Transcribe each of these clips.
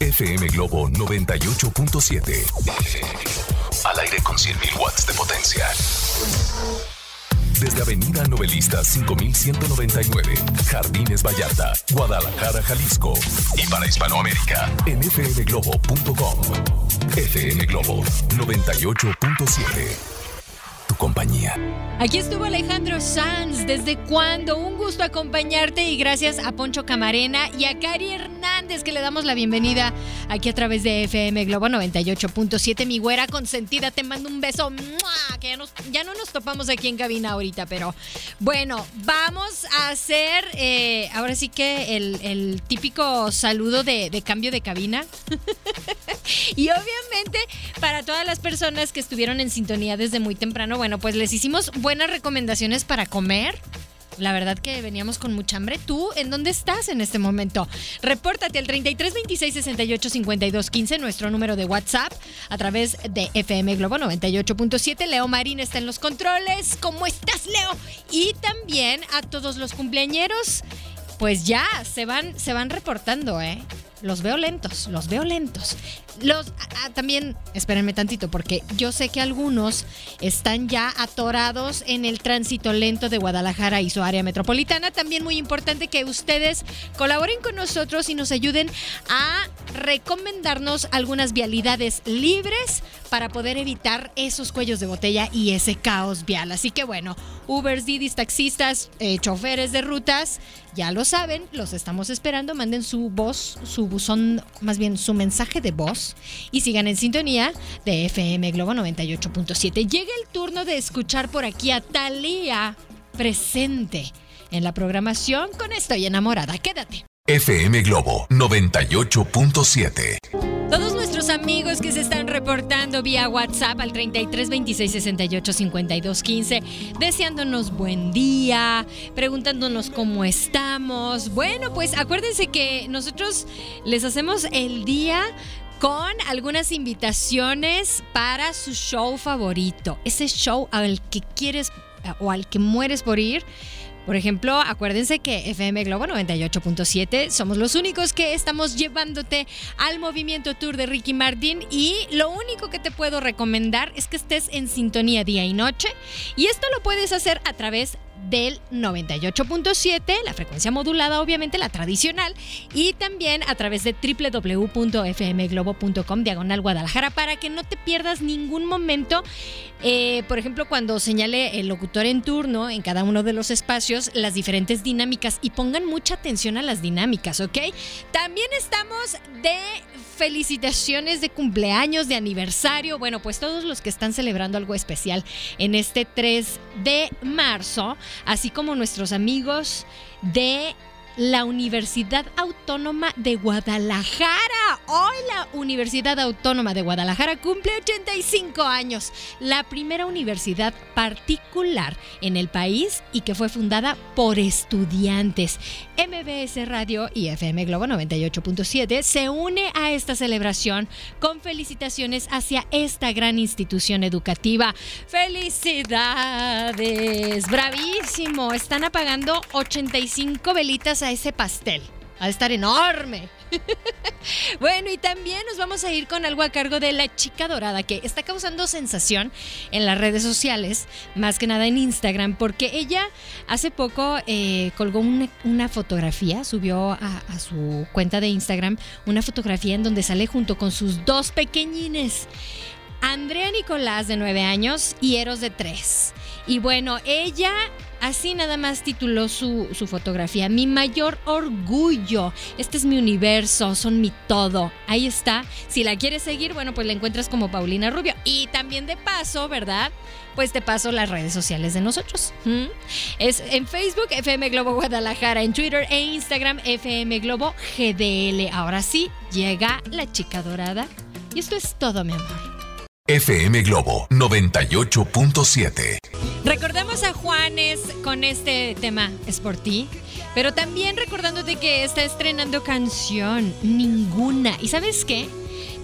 FM Globo 98.7. Al aire con 100.000 watts de potencia. Desde Avenida Novelista 5199, Jardines Vallarta, Guadalajara, Jalisco. Y para Hispanoamérica, en fmglobo.com. FM Globo 98.7 compañía. Aquí estuvo Alejandro Sanz. ¿Desde cuándo? Un gusto acompañarte y gracias a Poncho Camarena y a Cari Hernández que le damos la bienvenida aquí a través de FM Globo 98.7. Mi güera consentida, te mando un beso. Que ya, ya, no nos topamos aquí en cabina ahorita, pero bueno, vamos a hacer eh, ahora sí que el, típico saludo de, de cambio de cabina. y obviamente para todas las personas que estuvieron en sintonía desde muy temprano, bueno, pues les hicimos buenas recomendaciones para comer. La verdad que veníamos con mucha hambre. ¿Tú en dónde estás en este momento? Repórtate al 33 26 68 52 15, nuestro número de WhatsApp, a través de FM Globo 98.7. Leo Marín está en los controles. ¿Cómo estás, Leo? Y también a todos los cumpleañeros. Pues ya, se van, se van reportando, ¿eh? Los veo lentos, los veo lentos. Los ah, también, espérenme tantito, porque yo sé que algunos están ya atorados en el tránsito lento de Guadalajara y su área metropolitana. También muy importante que ustedes colaboren con nosotros y nos ayuden a recomendarnos algunas vialidades libres para poder evitar esos cuellos de botella y ese caos vial. Así que bueno, Ubers, Didis, taxistas, eh, choferes de rutas, ya lo saben, los estamos esperando. Manden su voz, su buzón, más bien su mensaje de voz y sigan en sintonía de FM Globo 98.7. Llega el turno de escuchar por aquí a Talía presente en la programación con Estoy enamorada. Quédate. FM Globo 98.7. Todos amigos que se están reportando vía WhatsApp al 33 26 68 52 15, deseándonos buen día, preguntándonos cómo estamos. Bueno, pues acuérdense que nosotros les hacemos el día con algunas invitaciones para su show favorito, ese show al que quieres o al que mueres por ir. Por ejemplo, acuérdense que FM Globo 98.7 somos los únicos que estamos llevándote al movimiento tour de Ricky Martin y lo único que te puedo recomendar es que estés en sintonía día y noche y esto lo puedes hacer a través del 98.7, la frecuencia modulada obviamente, la tradicional, y también a través de www.fmglobo.com diagonal Guadalajara para que no te pierdas ningún momento. Eh, por ejemplo, cuando señale el locutor en turno en cada uno de los espacios las diferentes dinámicas y pongan mucha atención a las dinámicas, ¿ok? También estamos de felicitaciones de cumpleaños, de aniversario, bueno, pues todos los que están celebrando algo especial en este 3 de marzo así como nuestros amigos de la Universidad Autónoma de Guadalajara. Hoy la Universidad Autónoma de Guadalajara cumple 85 años, la primera universidad particular en el país y que fue fundada por estudiantes. MBS Radio y FM Globo 98.7 se une a esta celebración con felicitaciones hacia esta gran institución educativa. ¡Felicidades! ¡Bravísimo! Están apagando 85 velitas a ese pastel. Ha de estar enorme. bueno, y también nos vamos a ir con algo a cargo de la chica dorada, que está causando sensación en las redes sociales, más que nada en Instagram, porque ella hace poco eh, colgó una, fotografía, subió a, a su cuenta de Instagram una fotografía en donde sale junto con sus dos pequeñines. Andrea Nicolás de 9 años y Eros de 3. Y bueno, ella Así nada más tituló su, fotografía. Mi mayor orgullo. Este es mi universo, son mi todo. Ahí está. Si la quieres seguir, bueno, pues la encuentras como Paulina Rubio. Y también de paso, ¿verdad? Pues te paso las redes sociales de nosotros. Es en Facebook, FM Globo Guadalajara, en Twitter e Instagram, FM Globo GDL. Ahora sí, llega la chica dorada Y esto es todo, mi amor. FM Globo 98.7. Recordamos a Juanes con este tema es por ti, pero también recordándote que está estrenando canción, ninguna. ¿Y sabes qué?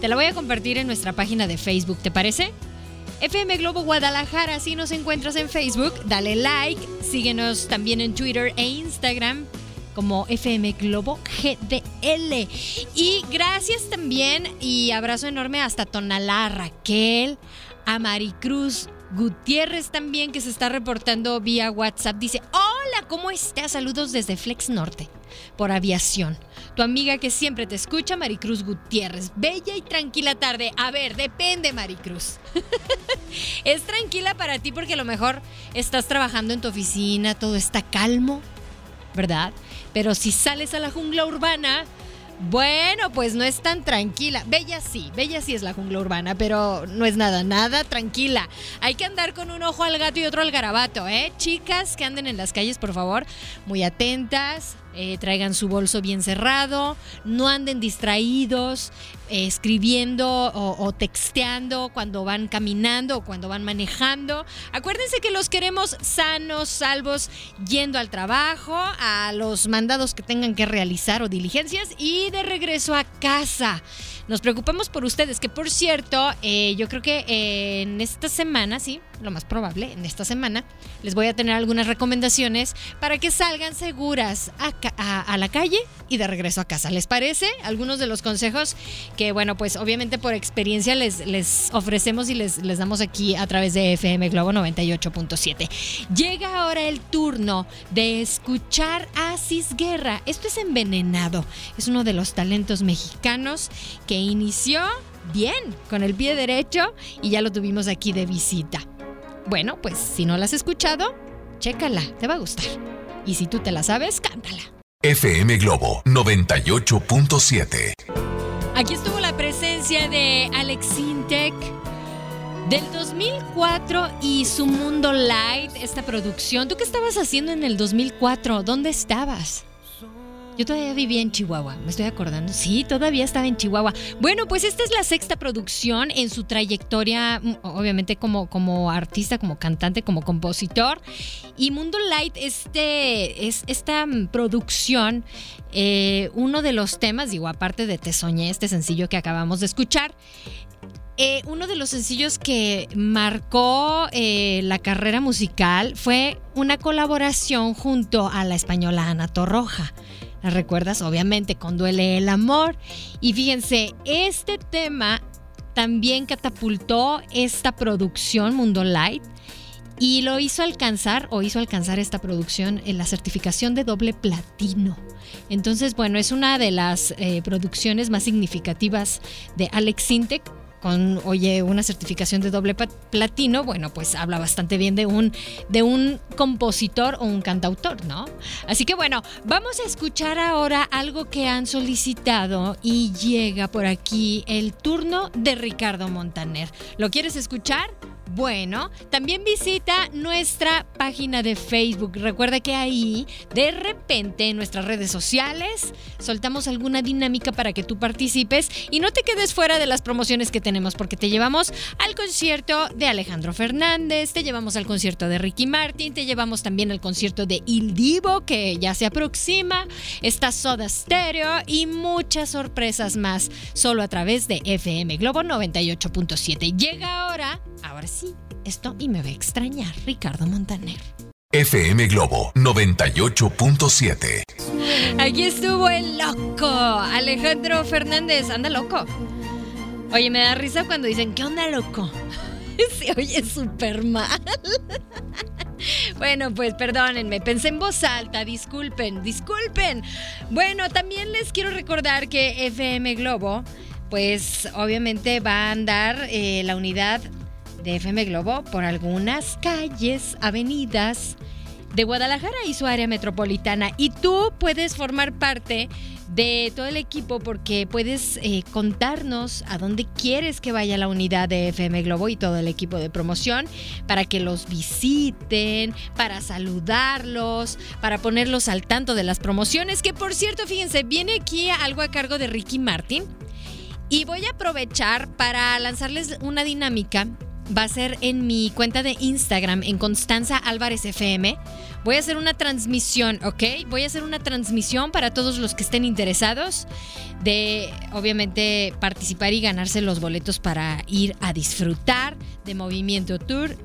Te la voy a compartir en nuestra página de Facebook, ¿te parece? FM Globo Guadalajara, si nos encuentras en Facebook, dale like, síguenos también en Twitter e Instagram como FM Globo GDL. Y gracias también y abrazo enorme hasta Tonalá, Raquel, a Maricruz Gutiérrez también que se está reportando vía WhatsApp. Dice, hola, ¿cómo estás? Saludos desde Flex Norte por aviación. Tu amiga que siempre te escucha, Maricruz Gutiérrez. Bella y tranquila tarde. A ver, depende, Maricruz. es tranquila para ti porque a lo mejor estás trabajando en tu oficina, todo está calmo, ¿verdad? Pero si sales a la jungla urbana, bueno, pues no es tan tranquila. Bella sí, Bella sí es la jungla urbana, pero no es nada, nada tranquila. Hay que andar con un ojo al gato y otro al garabato, ¿eh? Chicas que anden en las calles, por favor, muy atentas, eh, traigan su bolso bien cerrado, no anden distraídos, eh, escribiendo o, texteando cuando van caminando o cuando van manejando. Acuérdense que los queremos sanos, salvos, yendo al trabajo, a los mandados que tengan que realizar o diligencias y de regreso a casa. Nos preocupamos por ustedes, que por cierto, eh, yo creo que en esta semana, sí, lo más probable, en esta semana, les voy a tener algunas recomendaciones para que salgan seguras a, la calle y de regreso a casa. ¿Les parece? Algunos de los consejos que, bueno, pues obviamente por experiencia les, les ofrecemos y les, les damos aquí a través de FM Globo 98.7. Llega ahora el turno de escuchar a Cisguerra. Esto es envenenado. Es uno de los talentos mexicanos que inició bien con el pie derecho y ya lo tuvimos aquí de visita. Bueno, pues si no la has escuchado, chécala, te va a gustar. Y si tú te la sabes, cántala. FM Globo 98.7. Aquí estuvo la presencia de Alex Intec del 2004 y su Mundo Light, esta producción. ¿Tú qué estabas haciendo en el 2004? ¿Dónde estabas? Yo todavía vivía en Chihuahua, me estoy acordando. Sí, todavía estaba en Chihuahua. Bueno, pues esta es la sexta producción en su trayectoria, mm, obviamente como, como artista, como cantante, como compositor. Y Mundo Light, este, es, esta mm, producción, eh, uno de los temas, digo, aparte de Te Soñé, este sencillo que acabamos de escuchar, eh, uno de los sencillos que marcó eh, la carrera musical fue una colaboración junto a la española Ana Torroja. ¿La recuerdas? Obviamente, con Duele el Amor. Y fíjense, este tema también catapultó esta producción Mundo Light y lo hizo alcanzar o hizo alcanzar esta producción en la certificación de doble platino. Entonces, bueno, es una de las eh, producciones más significativas de Alex Sintek con, oye, una certificación de doble platino, bueno, pues habla bastante bien de un, de un compositor o un cantautor, ¿no? Así que bueno, vamos a escuchar ahora algo que han solicitado y llega por aquí el turno de Ricardo Montaner. ¿Lo quieres escuchar? Bueno, también visita nuestra página de Facebook. Recuerda que ahí, de repente, en nuestras redes sociales, soltamos alguna dinámica para que tú participes y no te quedes fuera de las promociones que tenemos, porque te llevamos al concierto de Alejandro Fernández, te llevamos al concierto de Ricky Martin, te llevamos también al concierto de Il Divo, que ya se aproxima, está Soda Stereo y muchas sorpresas más, solo a través de FM Globo 98.7. Llega ahora, ahora sí esto y me va a extrañar Ricardo Montaner. FM Globo 98.7. Aquí estuvo el loco, Alejandro Fernández, anda loco. Oye, me da risa cuando dicen, ¿qué onda loco? Se oye súper mal. Bueno, pues perdónenme, pensé en voz alta, disculpen, disculpen. Bueno, también les quiero recordar que FM Globo, pues obviamente va a andar eh, la unidad de FM Globo por algunas calles, avenidas de Guadalajara y su área metropolitana. Y tú puedes formar parte de todo el equipo porque puedes eh, contarnos a dónde quieres que vaya la unidad de FM Globo y todo el equipo de promoción para que los visiten, para saludarlos, para ponerlos al tanto de las promociones. Que por cierto, fíjense, viene aquí algo a cargo de Ricky Martin Y voy a aprovechar para lanzarles una dinámica. Va a ser en mi cuenta de Instagram, en Constanza Álvarez FM. Voy a hacer una transmisión, ¿ok? Voy a hacer una transmisión para todos los que estén interesados de, obviamente, participar y ganarse los boletos para ir a disfrutar de Movimiento Tour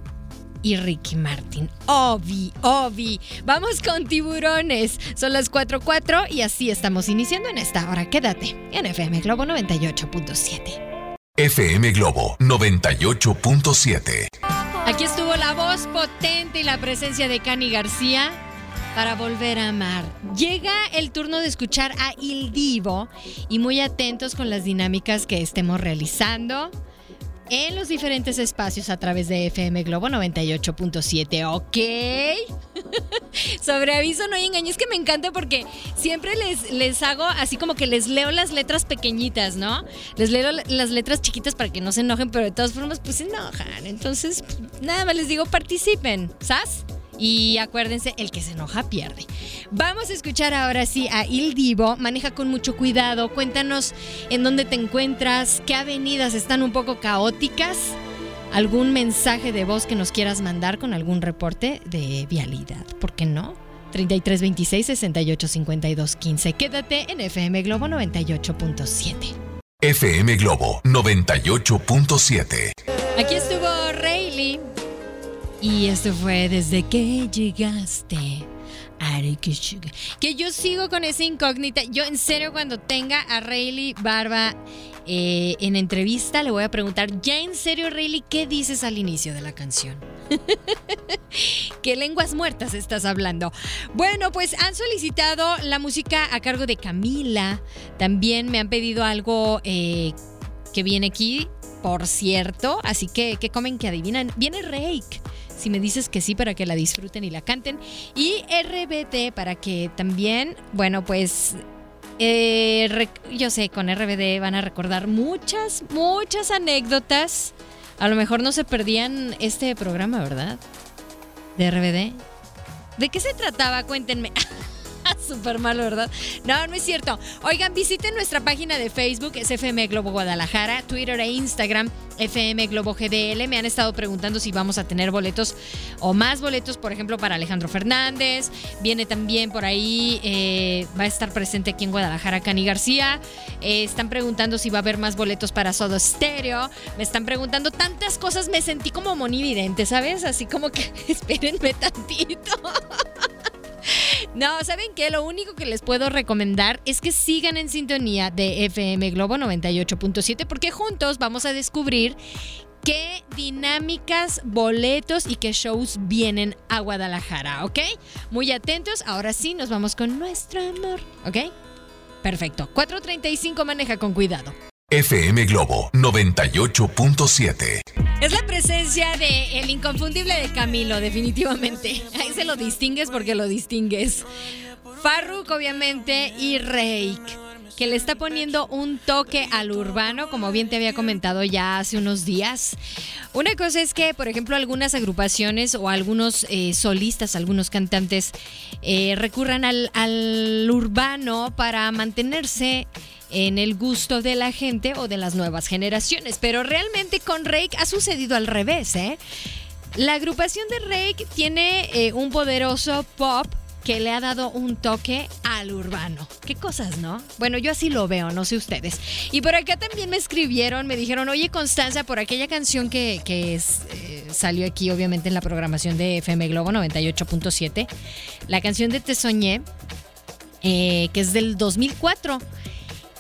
y Ricky Martin. Obi, Obi. Vamos con tiburones. Son las 4.4 y así estamos iniciando en esta hora. Quédate en FM Globo 98.7. FM Globo 98.7. Aquí estuvo la voz potente y la presencia de Cani García para volver a amar. Llega el turno de escuchar a Il Divo y muy atentos con las dinámicas que estemos realizando en los diferentes espacios a través de FM Globo 98.7, ¿ok? Sobre aviso no hay engaño, es que me encanta porque siempre les, les hago así como que les leo las letras pequeñitas, ¿no? Les leo las letras chiquitas para que no se enojen, pero de todas formas pues se enojan. Entonces, nada más les digo, participen, ¿sabes? Y acuérdense, el que se enoja pierde. Vamos a escuchar ahora sí a Il Divo. Maneja con mucho cuidado. Cuéntanos en dónde te encuentras, qué avenidas están un poco caóticas. ¿Algún mensaje de voz que nos quieras mandar con algún reporte de vialidad? ¿Por qué no? 3326 6852 15. Quédate en FM Globo 98.7. FM Globo 98.7. Y esto fue desde que llegaste. Que yo sigo con esa incógnita. Yo en serio cuando tenga a Rayleigh Barba eh, en entrevista le voy a preguntar, ya en serio Rayleigh, ¿qué dices al inicio de la canción? ¿Qué lenguas muertas estás hablando? Bueno, pues han solicitado la música a cargo de Camila. También me han pedido algo eh, que viene aquí, por cierto. Así que, ¿qué comen que adivinan? Viene Rake si me dices que sí para que la disfruten y la canten. Y RBD para que también, bueno, pues eh, yo sé, con RBD van a recordar muchas, muchas anécdotas. A lo mejor no se perdían este programa, ¿verdad? De RBD. ¿De qué se trataba? Cuéntenme. Súper malo, ¿verdad? No, no es cierto. Oigan, visiten nuestra página de Facebook, es FM Globo Guadalajara, Twitter e Instagram, FM Globo GDL. Me han estado preguntando si vamos a tener boletos o más boletos, por ejemplo, para Alejandro Fernández. Viene también por ahí, eh, va a estar presente aquí en Guadalajara Cani García. Eh, están preguntando si va a haber más boletos para Sodo Stereo. Me están preguntando tantas cosas. Me sentí como monividente, ¿sabes? Así como que espérenme tantito. No, ¿saben qué? Lo único que les puedo recomendar es que sigan en sintonía de FM Globo 98.7 porque juntos vamos a descubrir qué dinámicas, boletos y qué shows vienen a Guadalajara, ¿ok? Muy atentos, ahora sí nos vamos con nuestro amor, ¿ok? Perfecto, 4.35 maneja con cuidado. FM Globo 98.7. Es la presencia de el inconfundible de Camilo, definitivamente. Ahí se lo distingues porque lo distingues. Farruk, obviamente, y Reik, que le está poniendo un toque al urbano, como bien te había comentado ya hace unos días. Una cosa es que, por ejemplo, algunas agrupaciones o algunos eh, solistas, algunos cantantes, eh, recurran al, al urbano para mantenerse en el gusto de la gente o de las nuevas generaciones. Pero realmente con Rake ha sucedido al revés, ¿eh? La agrupación de Rake tiene eh, un poderoso pop que le ha dado un toque al urbano. Qué cosas, ¿no? Bueno, yo así lo veo, no sé ustedes. Y por acá también me escribieron, me dijeron, oye Constanza, por aquella canción que, que eh, salió aquí, obviamente en la programación de FM Globo 98.7, la canción de Te Soñé, eh, que es del 2004.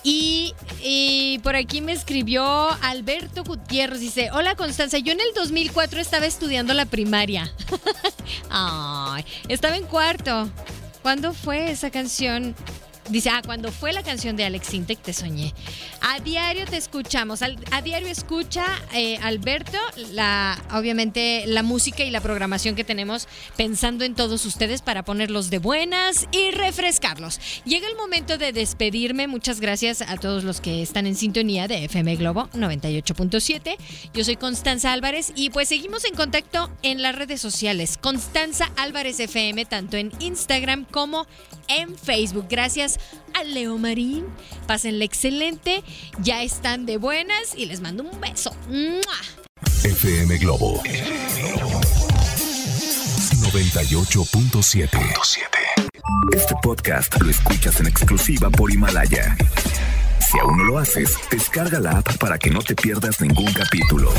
Y, por aquí me escribió Alberto Gutiérrez, dice, hola Constanza, yo en el 2004 estaba estudiando la primaria. Ay, estaba en cuarto. ¿Cuándo fue esa canción? Dice, ah, cuando fue la canción de Alex Intec te soñé. A diario te escuchamos. a diario escucha, eh, Alberto, la, obviamente la música y la programación que tenemos pensando en todos ustedes para ponerlos de buenas y refrescarlos. Llega el momento de despedirme. Muchas gracias a todos los que están en sintonía de FM Globo 98.7. Yo soy Constanza Álvarez y pues seguimos en contacto en las redes sociales. Constanza Álvarez FM, tanto en Instagram como en Facebook. Gracias gracias a Leo Marín. Pásenle excelente, ya están de buenas y les mando un beso. FM Globo 98.7. Este podcast lo escuchas en exclusiva por Himalaya. Si aún no lo haces, descarga la app para que no te pierdas ningún capítulo.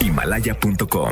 Himalaya.com